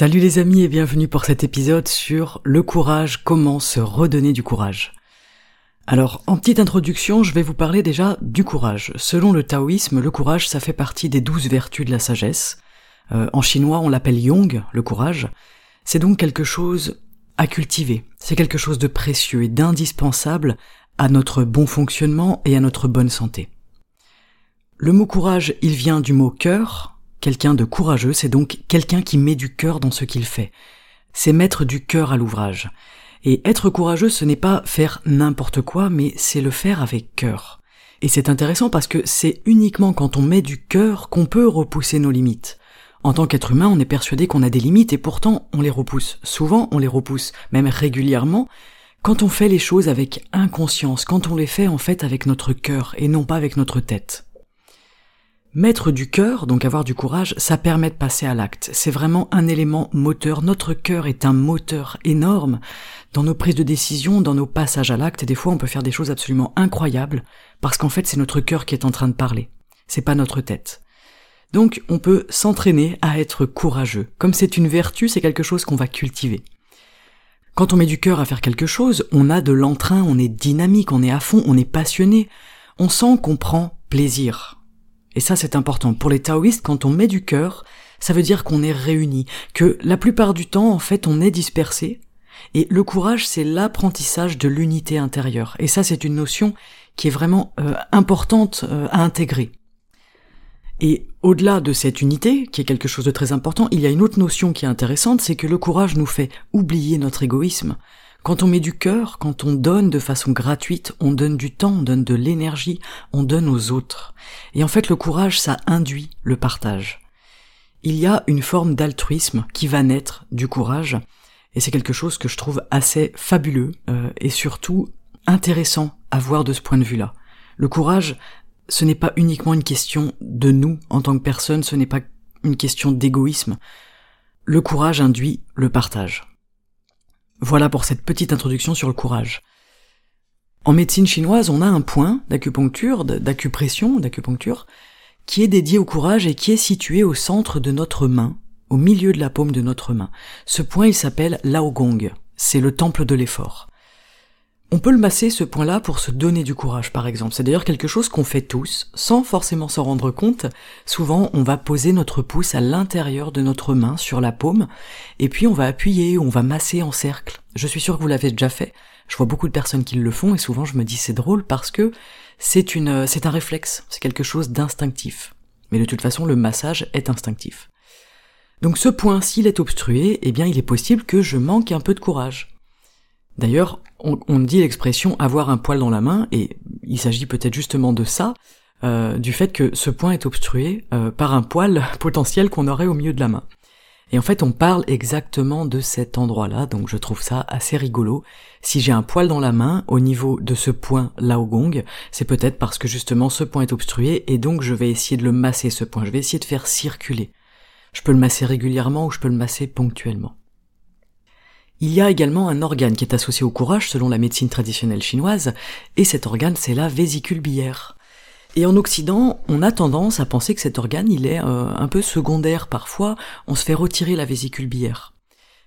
Salut les amis et bienvenue pour cet épisode sur le courage, comment se redonner du courage. Alors, en petite introduction, je vais vous parler déjà du courage. Selon le taoïsme, le courage, ça fait partie des douze vertus de la sagesse. Euh, en chinois, on l'appelle yong, le courage. C'est donc quelque chose à cultiver. C'est quelque chose de précieux et d'indispensable à notre bon fonctionnement et à notre bonne santé. Le mot courage, il vient du mot cœur, Quelqu'un de courageux, c'est donc quelqu'un qui met du cœur dans ce qu'il fait. C'est mettre du cœur à l'ouvrage. Et être courageux, ce n'est pas faire n'importe quoi, mais c'est le faire avec cœur. Et c'est intéressant parce que c'est uniquement quand on met du cœur qu'on peut repousser nos limites. En tant qu'être humain, on est persuadé qu'on a des limites et pourtant on les repousse. Souvent, on les repousse, même régulièrement, quand on fait les choses avec inconscience, quand on les fait en fait avec notre cœur et non pas avec notre tête. Mettre du cœur, donc avoir du courage, ça permet de passer à l'acte. C'est vraiment un élément moteur. Notre cœur est un moteur énorme dans nos prises de décision, dans nos passages à l'acte. Des fois, on peut faire des choses absolument incroyables parce qu'en fait, c'est notre cœur qui est en train de parler. C'est pas notre tête. Donc, on peut s'entraîner à être courageux. Comme c'est une vertu, c'est quelque chose qu'on va cultiver. Quand on met du cœur à faire quelque chose, on a de l'entrain, on est dynamique, on est à fond, on est passionné. On sent qu'on prend plaisir. Et ça, c'est important. Pour les taoïstes, quand on met du cœur, ça veut dire qu'on est réunis, que la plupart du temps, en fait, on est dispersé. Et le courage, c'est l'apprentissage de l'unité intérieure. Et ça, c'est une notion qui est vraiment euh, importante euh, à intégrer. Et au-delà de cette unité, qui est quelque chose de très important, il y a une autre notion qui est intéressante, c'est que le courage nous fait oublier notre égoïsme. Quand on met du cœur, quand on donne de façon gratuite, on donne du temps, on donne de l'énergie, on donne aux autres. Et en fait, le courage, ça induit le partage. Il y a une forme d'altruisme qui va naître du courage, et c'est quelque chose que je trouve assez fabuleux euh, et surtout intéressant à voir de ce point de vue-là. Le courage, ce n'est pas uniquement une question de nous en tant que personne, ce n'est pas une question d'égoïsme. Le courage induit le partage. Voilà pour cette petite introduction sur le courage. En médecine chinoise, on a un point d'acupuncture, d'acupression, d'acupuncture, qui est dédié au courage et qui est situé au centre de notre main, au milieu de la paume de notre main. Ce point, il s'appelle Laogong. C'est le temple de l'effort. On peut le masser ce point-là pour se donner du courage, par exemple. C'est d'ailleurs quelque chose qu'on fait tous, sans forcément s'en rendre compte. Souvent, on va poser notre pouce à l'intérieur de notre main, sur la paume, et puis on va appuyer, on va masser en cercle. Je suis sûr que vous l'avez déjà fait. Je vois beaucoup de personnes qui le font, et souvent je me dis c'est drôle parce que c'est une, c'est un réflexe, c'est quelque chose d'instinctif. Mais de toute façon, le massage est instinctif. Donc ce point, s'il est obstrué, eh bien il est possible que je manque un peu de courage. D'ailleurs, on, dit l'expression avoir un poil dans la main, et il s'agit peut-être justement de ça, euh, du fait que ce point est obstrué euh, par un poil potentiel qu'on aurait au milieu de la main. Et en fait, on parle exactement de cet endroit-là, donc je trouve ça assez rigolo. Si j'ai un poil dans la main, au niveau de ce point là au gong, c'est peut-être parce que justement ce point est obstrué, et donc je vais essayer de le masser ce point, je vais essayer de faire circuler. Je peux le masser régulièrement ou je peux le masser ponctuellement. Il y a également un organe qui est associé au courage selon la médecine traditionnelle chinoise, et cet organe c'est la vésicule biliaire. Et en Occident, on a tendance à penser que cet organe il est euh, un peu secondaire parfois, on se fait retirer la vésicule biliaire.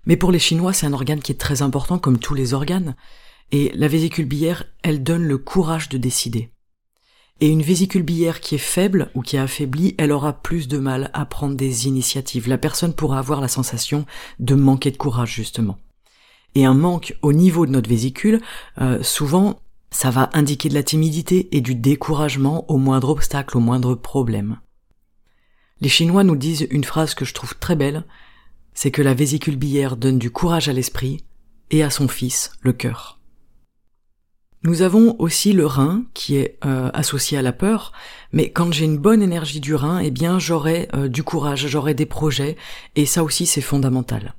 Mais pour les Chinois, c'est un organe qui est très important comme tous les organes, et la vésicule biliaire, elle donne le courage de décider. Et une vésicule biliaire qui est faible ou qui est affaiblie, elle aura plus de mal à prendre des initiatives. La personne pourra avoir la sensation de manquer de courage justement et un manque au niveau de notre vésicule, euh, souvent ça va indiquer de la timidité et du découragement au moindre obstacle, au moindre problème. Les Chinois nous disent une phrase que je trouve très belle, c'est que la vésicule biliaire donne du courage à l'esprit et à son fils, le cœur. Nous avons aussi le rein qui est euh, associé à la peur, mais quand j'ai une bonne énergie du rein, eh bien j'aurai euh, du courage, j'aurai des projets, et ça aussi c'est fondamental.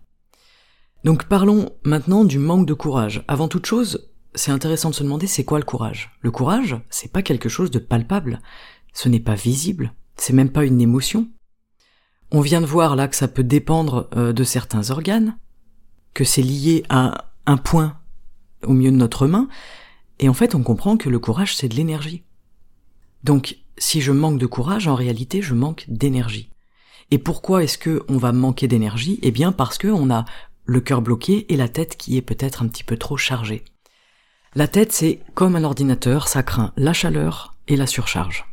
Donc parlons maintenant du manque de courage. Avant toute chose, c'est intéressant de se demander c'est quoi le courage? Le courage, c'est pas quelque chose de palpable, ce n'est pas visible, c'est même pas une émotion. On vient de voir là que ça peut dépendre euh, de certains organes, que c'est lié à un point au milieu de notre main, et en fait on comprend que le courage c'est de l'énergie. Donc si je manque de courage, en réalité je manque d'énergie. Et pourquoi est-ce que on va manquer d'énergie? Eh bien parce que on a le cœur bloqué et la tête qui est peut-être un petit peu trop chargée. La tête c'est comme un ordinateur, ça craint la chaleur et la surcharge.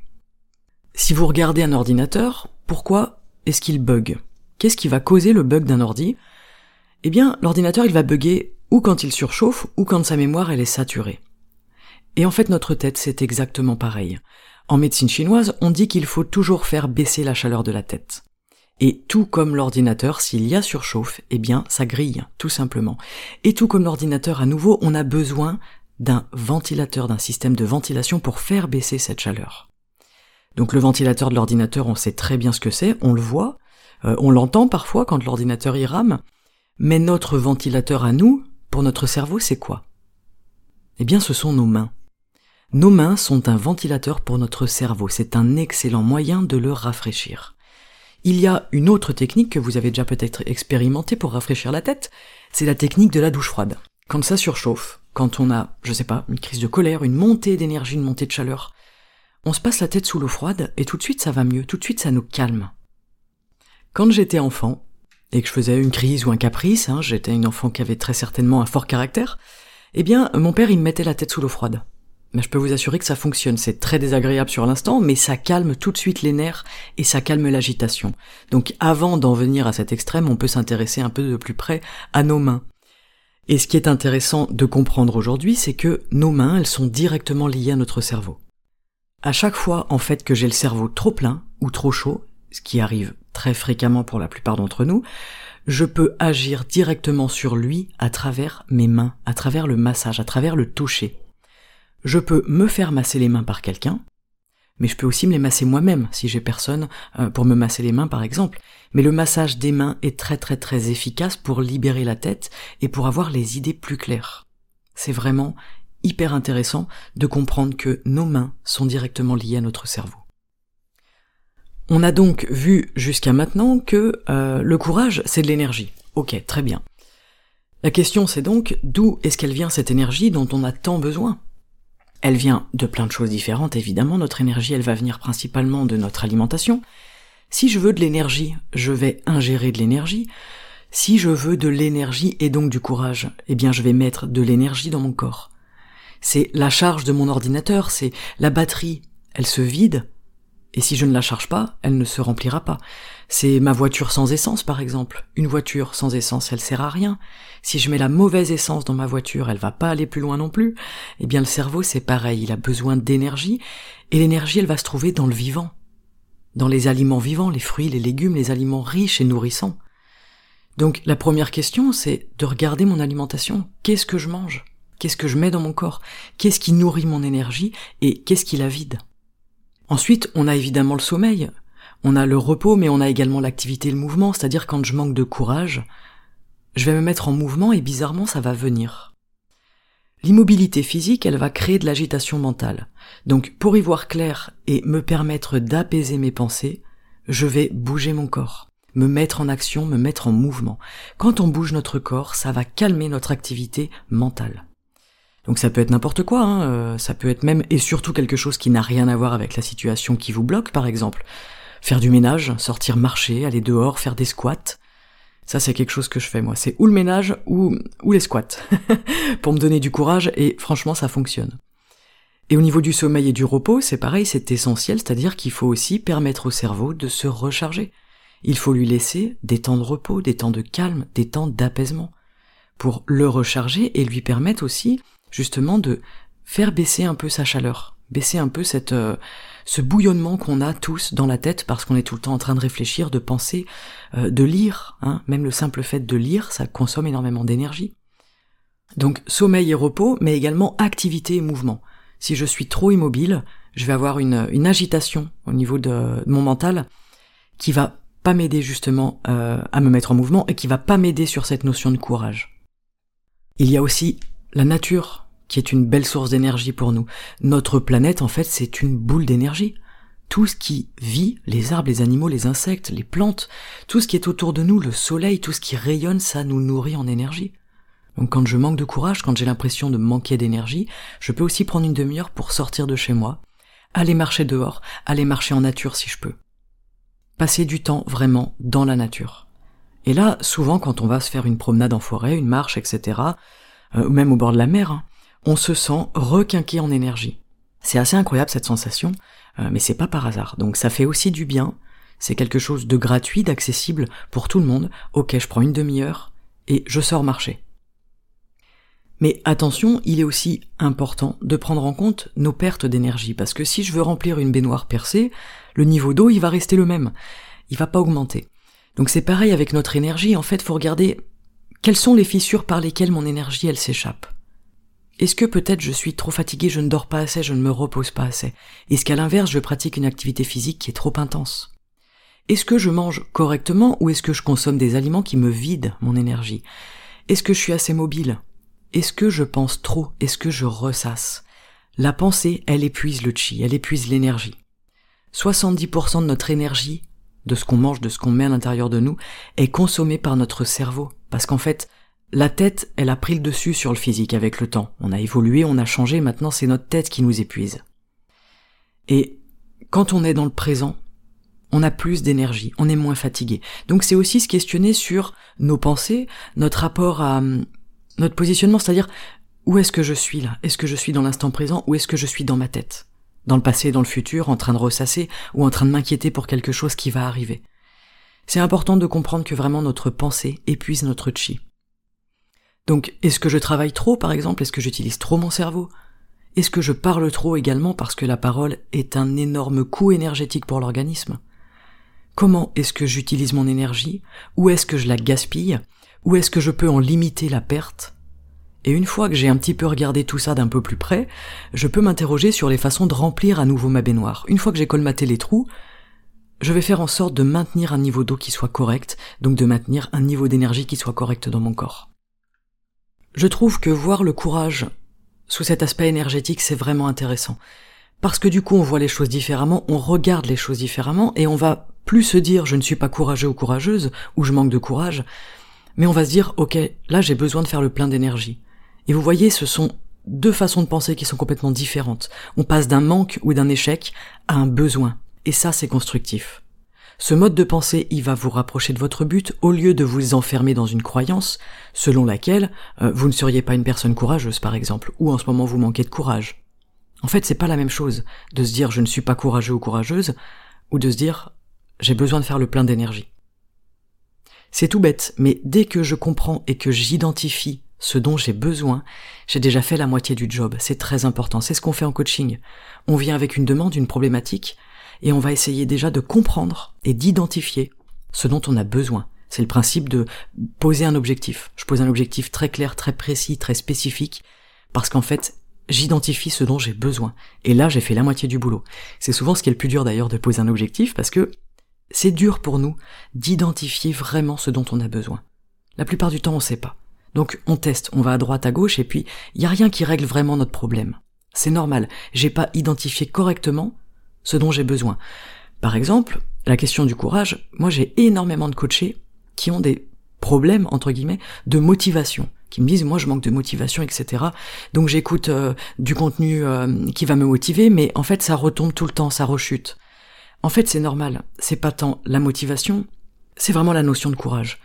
Si vous regardez un ordinateur, pourquoi est-ce qu'il bug? Qu'est-ce qui va causer le bug d'un ordi? Eh bien, l'ordinateur il va bugger ou quand il surchauffe ou quand sa mémoire elle est saturée. Et en fait notre tête c'est exactement pareil. En médecine chinoise, on dit qu'il faut toujours faire baisser la chaleur de la tête. Et tout comme l'ordinateur, s'il y a surchauffe, eh bien ça grille, tout simplement. Et tout comme l'ordinateur à nouveau, on a besoin d'un ventilateur, d'un système de ventilation pour faire baisser cette chaleur. Donc le ventilateur de l'ordinateur, on sait très bien ce que c'est, on le voit, euh, on l'entend parfois quand l'ordinateur y rame, mais notre ventilateur à nous, pour notre cerveau, c'est quoi? Eh bien ce sont nos mains. Nos mains sont un ventilateur pour notre cerveau, c'est un excellent moyen de le rafraîchir. Il y a une autre technique que vous avez déjà peut-être expérimentée pour rafraîchir la tête, c'est la technique de la douche froide. Quand ça surchauffe, quand on a, je sais pas, une crise de colère, une montée d'énergie, une montée de chaleur, on se passe la tête sous l'eau froide et tout de suite ça va mieux, tout de suite ça nous calme. Quand j'étais enfant, et que je faisais une crise ou un caprice, hein, j'étais une enfant qui avait très certainement un fort caractère, eh bien mon père il me mettait la tête sous l'eau froide. Je peux vous assurer que ça fonctionne, c'est très désagréable sur l'instant, mais ça calme tout de suite les nerfs et ça calme l'agitation. Donc avant d'en venir à cet extrême, on peut s'intéresser un peu de plus près à nos mains. Et ce qui est intéressant de comprendre aujourd'hui, c'est que nos mains, elles sont directement liées à notre cerveau. À chaque fois, en fait, que j'ai le cerveau trop plein ou trop chaud, ce qui arrive très fréquemment pour la plupart d'entre nous, je peux agir directement sur lui à travers mes mains, à travers le massage, à travers le toucher. Je peux me faire masser les mains par quelqu'un, mais je peux aussi me les masser moi-même si j'ai personne euh, pour me masser les mains par exemple. Mais le massage des mains est très très très efficace pour libérer la tête et pour avoir les idées plus claires. C'est vraiment hyper intéressant de comprendre que nos mains sont directement liées à notre cerveau. On a donc vu jusqu'à maintenant que euh, le courage, c'est de l'énergie. Ok, très bien. La question c'est donc d'où est-ce qu'elle vient cette énergie dont on a tant besoin? Elle vient de plein de choses différentes, évidemment, notre énergie elle va venir principalement de notre alimentation. Si je veux de l'énergie, je vais ingérer de l'énergie. Si je veux de l'énergie et donc du courage, eh bien je vais mettre de l'énergie dans mon corps c'est la charge de mon ordinateur, c'est la batterie, elle se vide, et si je ne la charge pas, elle ne se remplira pas. C'est ma voiture sans essence, par exemple. Une voiture sans essence, elle sert à rien. Si je mets la mauvaise essence dans ma voiture, elle va pas aller plus loin non plus. Eh bien, le cerveau, c'est pareil. Il a besoin d'énergie. Et l'énergie, elle va se trouver dans le vivant. Dans les aliments vivants, les fruits, les légumes, les aliments riches et nourrissants. Donc, la première question, c'est de regarder mon alimentation. Qu'est-ce que je mange? Qu'est-ce que je mets dans mon corps? Qu'est-ce qui nourrit mon énergie? Et qu'est-ce qui la vide? Ensuite, on a évidemment le sommeil. On a le repos, mais on a également l'activité et le mouvement, c'est-à-dire quand je manque de courage, je vais me mettre en mouvement et bizarrement ça va venir. L'immobilité physique, elle va créer de l'agitation mentale. Donc pour y voir clair et me permettre d'apaiser mes pensées, je vais bouger mon corps, me mettre en action, me mettre en mouvement. Quand on bouge notre corps, ça va calmer notre activité mentale. Donc ça peut être n'importe quoi, hein, euh, ça peut être même et surtout quelque chose qui n'a rien à voir avec la situation qui vous bloque par exemple. Faire du ménage, sortir marcher, aller dehors, faire des squats. Ça c'est quelque chose que je fais moi, c'est ou le ménage ou, ou les squats. pour me donner du courage et franchement ça fonctionne. Et au niveau du sommeil et du repos, c'est pareil, c'est essentiel, c'est-à-dire qu'il faut aussi permettre au cerveau de se recharger. Il faut lui laisser des temps de repos, des temps de calme, des temps d'apaisement, pour le recharger et lui permettre aussi justement de faire baisser un peu sa chaleur, baisser un peu cette euh, ce bouillonnement qu'on a tous dans la tête parce qu'on est tout le temps en train de réfléchir, de penser, euh, de lire. Hein. Même le simple fait de lire, ça consomme énormément d'énergie. Donc sommeil et repos, mais également activité et mouvement. Si je suis trop immobile, je vais avoir une, agitation au niveau de, mon mental qui va pas m'aider justement euh, à me mettre en mouvement et qui va pas m'aider sur cette notion de courage. Il y a aussi la nature qui est une belle source d'énergie pour nous. Notre planète en fait c'est une boule d'énergie. Tout ce qui vit, les arbres, les animaux, les insectes, les plantes, tout ce qui est autour de nous, le soleil, tout ce qui rayonne, ça nous nourrit en énergie. Donc quand je manque de courage, quand j'ai l'impression de manquer d'énergie, je peux aussi prendre une demi-heure pour sortir de chez moi, aller marcher dehors, aller marcher en nature si je peux. Passer du temps vraiment dans la nature. Et là, souvent quand on va se faire une promenade en forêt, une marche, etc., ou même au bord de la mer, hein, on se sent requinqué en énergie. C'est assez incroyable cette sensation, euh, mais c'est pas par hasard. Donc ça fait aussi du bien, c'est quelque chose de gratuit, d'accessible pour tout le monde. Ok, je prends une demi-heure et je sors marcher. Mais attention, il est aussi important de prendre en compte nos pertes d'énergie, parce que si je veux remplir une baignoire percée, le niveau d'eau, il va rester le même. Il va pas augmenter. Donc c'est pareil avec notre énergie, en fait, faut regarder quelles sont les fissures par lesquelles mon énergie, elle s'échappe? Est-ce que peut-être je suis trop fatigué, je ne dors pas assez, je ne me repose pas assez? Est-ce qu'à l'inverse, je pratique une activité physique qui est trop intense? Est-ce que je mange correctement ou est-ce que je consomme des aliments qui me vident mon énergie? Est-ce que je suis assez mobile? Est-ce que je pense trop? Est-ce que je ressasse? La pensée, elle épuise le chi, elle épuise l'énergie. 70% de notre énergie, de ce qu'on mange, de ce qu'on met à l'intérieur de nous, est consommée par notre cerveau. Parce qu'en fait, la tête, elle a pris le dessus sur le physique avec le temps. On a évolué, on a changé, maintenant c'est notre tête qui nous épuise. Et quand on est dans le présent, on a plus d'énergie, on est moins fatigué. Donc c'est aussi se questionner sur nos pensées, notre rapport à, notre positionnement, c'est-à-dire où est-ce que je suis là? Est-ce que je suis dans l'instant présent ou est-ce que je suis dans ma tête? Dans le passé, dans le futur, en train de ressasser ou en train de m'inquiéter pour quelque chose qui va arriver C'est important de comprendre que vraiment notre pensée épuise notre chi. Donc, est-ce que je travaille trop, par exemple? Est-ce que j'utilise trop mon cerveau? Est-ce que je parle trop également parce que la parole est un énorme coût énergétique pour l'organisme? Comment est-ce que j'utilise mon énergie? Où est-ce que je la gaspille? Où est-ce que je peux en limiter la perte? Et une fois que j'ai un petit peu regardé tout ça d'un peu plus près, je peux m'interroger sur les façons de remplir à nouveau ma baignoire. Une fois que j'ai colmaté les trous, je vais faire en sorte de maintenir un niveau d'eau qui soit correct, donc de maintenir un niveau d'énergie qui soit correct dans mon corps. Je trouve que voir le courage sous cet aspect énergétique, c'est vraiment intéressant. Parce que du coup, on voit les choses différemment, on regarde les choses différemment, et on va plus se dire je ne suis pas courageux ou courageuse, ou je manque de courage, mais on va se dire, ok, là j'ai besoin de faire le plein d'énergie. Et vous voyez, ce sont deux façons de penser qui sont complètement différentes. On passe d'un manque ou d'un échec à un besoin. Et ça, c'est constructif. Ce mode de pensée, il va vous rapprocher de votre but au lieu de vous enfermer dans une croyance selon laquelle euh, vous ne seriez pas une personne courageuse, par exemple, ou en ce moment vous manquez de courage. En fait, c'est pas la même chose de se dire je ne suis pas courageux ou courageuse, ou de se dire j'ai besoin de faire le plein d'énergie. C'est tout bête, mais dès que je comprends et que j'identifie ce dont j'ai besoin, j'ai déjà fait la moitié du job. C'est très important. C'est ce qu'on fait en coaching. On vient avec une demande, une problématique, et on va essayer déjà de comprendre et d'identifier ce dont on a besoin. C'est le principe de poser un objectif. Je pose un objectif très clair, très précis, très spécifique, parce qu'en fait, j'identifie ce dont j'ai besoin. Et là, j'ai fait la moitié du boulot. C'est souvent ce qui est le plus dur d'ailleurs de poser un objectif, parce que c'est dur pour nous d'identifier vraiment ce dont on a besoin. La plupart du temps, on sait pas. Donc on teste, on va à droite, à gauche, et puis il y a rien qui règle vraiment notre problème. C'est normal, j'ai pas identifié correctement ce dont j'ai besoin. Par exemple, la question du courage, moi j'ai énormément de coachés qui ont des problèmes, entre guillemets, de motivation, qui me disent moi je manque de motivation, etc. Donc j'écoute euh, du contenu euh, qui va me motiver, mais en fait ça retombe tout le temps, ça rechute. En fait, c'est normal. C'est pas tant la motivation, c'est vraiment la notion de courage.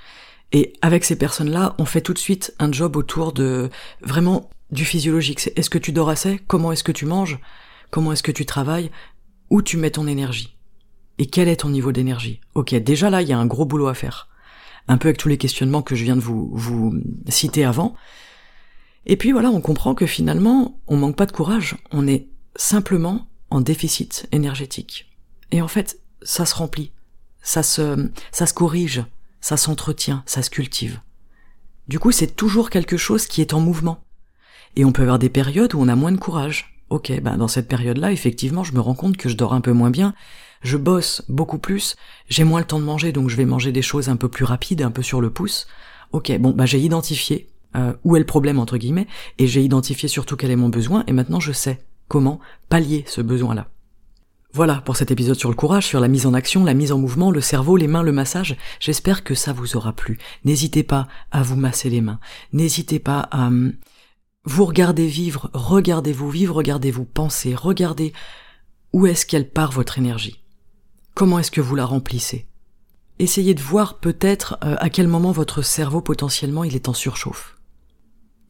Et avec ces personnes-là, on fait tout de suite un job autour de vraiment du physiologique. C'est est-ce que tu dors assez? Comment est-ce que tu manges? Comment est-ce que tu travailles? Où tu mets ton énergie Et quel est ton niveau d'énergie? Ok, déjà là, il y a un gros boulot à faire. Un peu avec tous les questionnements que je viens de vous, citer avant. Et puis voilà, on comprend que finalement, on manque pas de courage. On est simplement en déficit énergétique. Et en fait, ça se remplit, ça se, ça se corrige, ça s'entretient, ça se cultive. Du coup, c'est toujours quelque chose qui est en mouvement. Et on peut avoir des périodes où on a moins de courage. Ok, ben dans cette période-là, effectivement, je me rends compte que je dors un peu moins bien, je bosse beaucoup plus, j'ai moins le temps de manger, donc je vais manger des choses un peu plus rapides, un peu sur le pouce. Ok, bon, bah j'ai identifié euh, où est le problème entre guillemets, et j'ai identifié surtout quel est mon besoin, et maintenant je sais comment pallier ce besoin-là. Voilà pour cet épisode sur le courage, sur la mise en action, la mise en mouvement, le cerveau, les mains, le massage. J'espère que ça vous aura plu. N'hésitez pas à vous masser les mains. N'hésitez pas à hum, vous regarder vivre, regardez-vous vivre, regardez-vous penser, regardez où est-ce qu'elle part votre énergie. Comment est-ce que vous la remplissez? Essayez de voir peut-être euh, à quel moment votre cerveau potentiellement il est en surchauffe.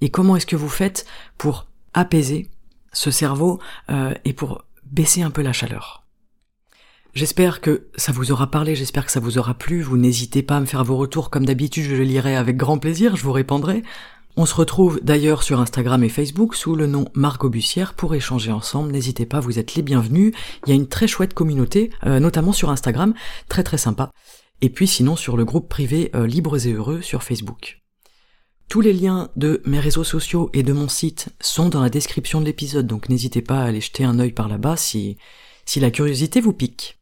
Et comment est-ce que vous faites pour apaiser ce cerveau euh, et pour baisser un peu la chaleur? J'espère que ça vous aura parlé, j'espère que ça vous aura plu. Vous n'hésitez pas à me faire vos retours comme d'habitude, je le lirai avec grand plaisir, je vous répondrai. On se retrouve d'ailleurs sur Instagram et Facebook sous le nom Margot Bussière pour échanger ensemble. N'hésitez pas, vous êtes les bienvenus. Il y a une très chouette communauté, euh, notamment sur Instagram, très très sympa. Et puis sinon sur le groupe privé euh, Libres et Heureux sur Facebook. Tous les liens de mes réseaux sociaux et de mon site sont dans la description de l'épisode, donc n'hésitez pas à aller jeter un œil par là-bas si, si la curiosité vous pique.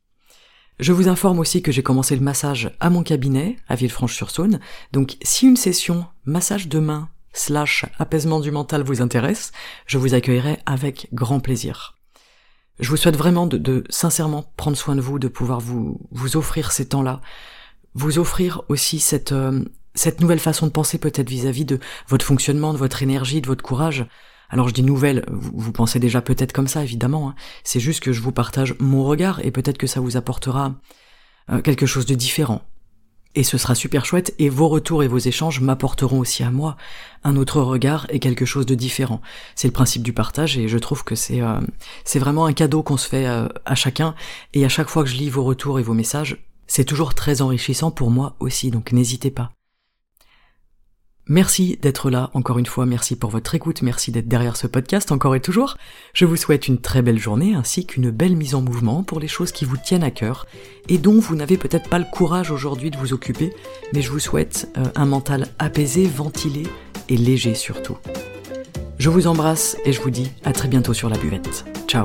Je vous informe aussi que j'ai commencé le massage à mon cabinet, à Villefranche-sur-Saône, donc si une session massage de main slash apaisement du mental vous intéresse, je vous accueillerai avec grand plaisir. Je vous souhaite vraiment de, de sincèrement prendre soin de vous, de pouvoir vous, vous offrir ces temps-là, vous offrir aussi cette, euh, cette nouvelle façon de penser peut-être vis-à-vis de votre fonctionnement, de votre énergie, de votre courage. Alors je dis nouvelle, vous, pensez déjà peut-être comme ça, évidemment. Hein. C'est juste que je vous partage mon regard et peut-être que ça vous apportera euh, quelque chose de différent. Et ce sera super chouette, et vos retours et vos échanges m'apporteront aussi à moi un autre regard et quelque chose de différent. C'est le principe du partage, et je trouve que c'est euh, c'est vraiment un cadeau qu'on se fait euh, à chacun, et à chaque fois que je lis vos retours et vos messages, c'est toujours très enrichissant pour moi aussi, donc n'hésitez pas. Merci d'être là, encore une fois, merci pour votre écoute, merci d'être derrière ce podcast encore et toujours. Je vous souhaite une très belle journée ainsi qu'une belle mise en mouvement pour les choses qui vous tiennent à cœur et dont vous n'avez peut-être pas le courage aujourd'hui de vous occuper, mais je vous souhaite euh, un mental apaisé, ventilé et léger surtout. Je vous embrasse et je vous dis à très bientôt sur la buvette. Ciao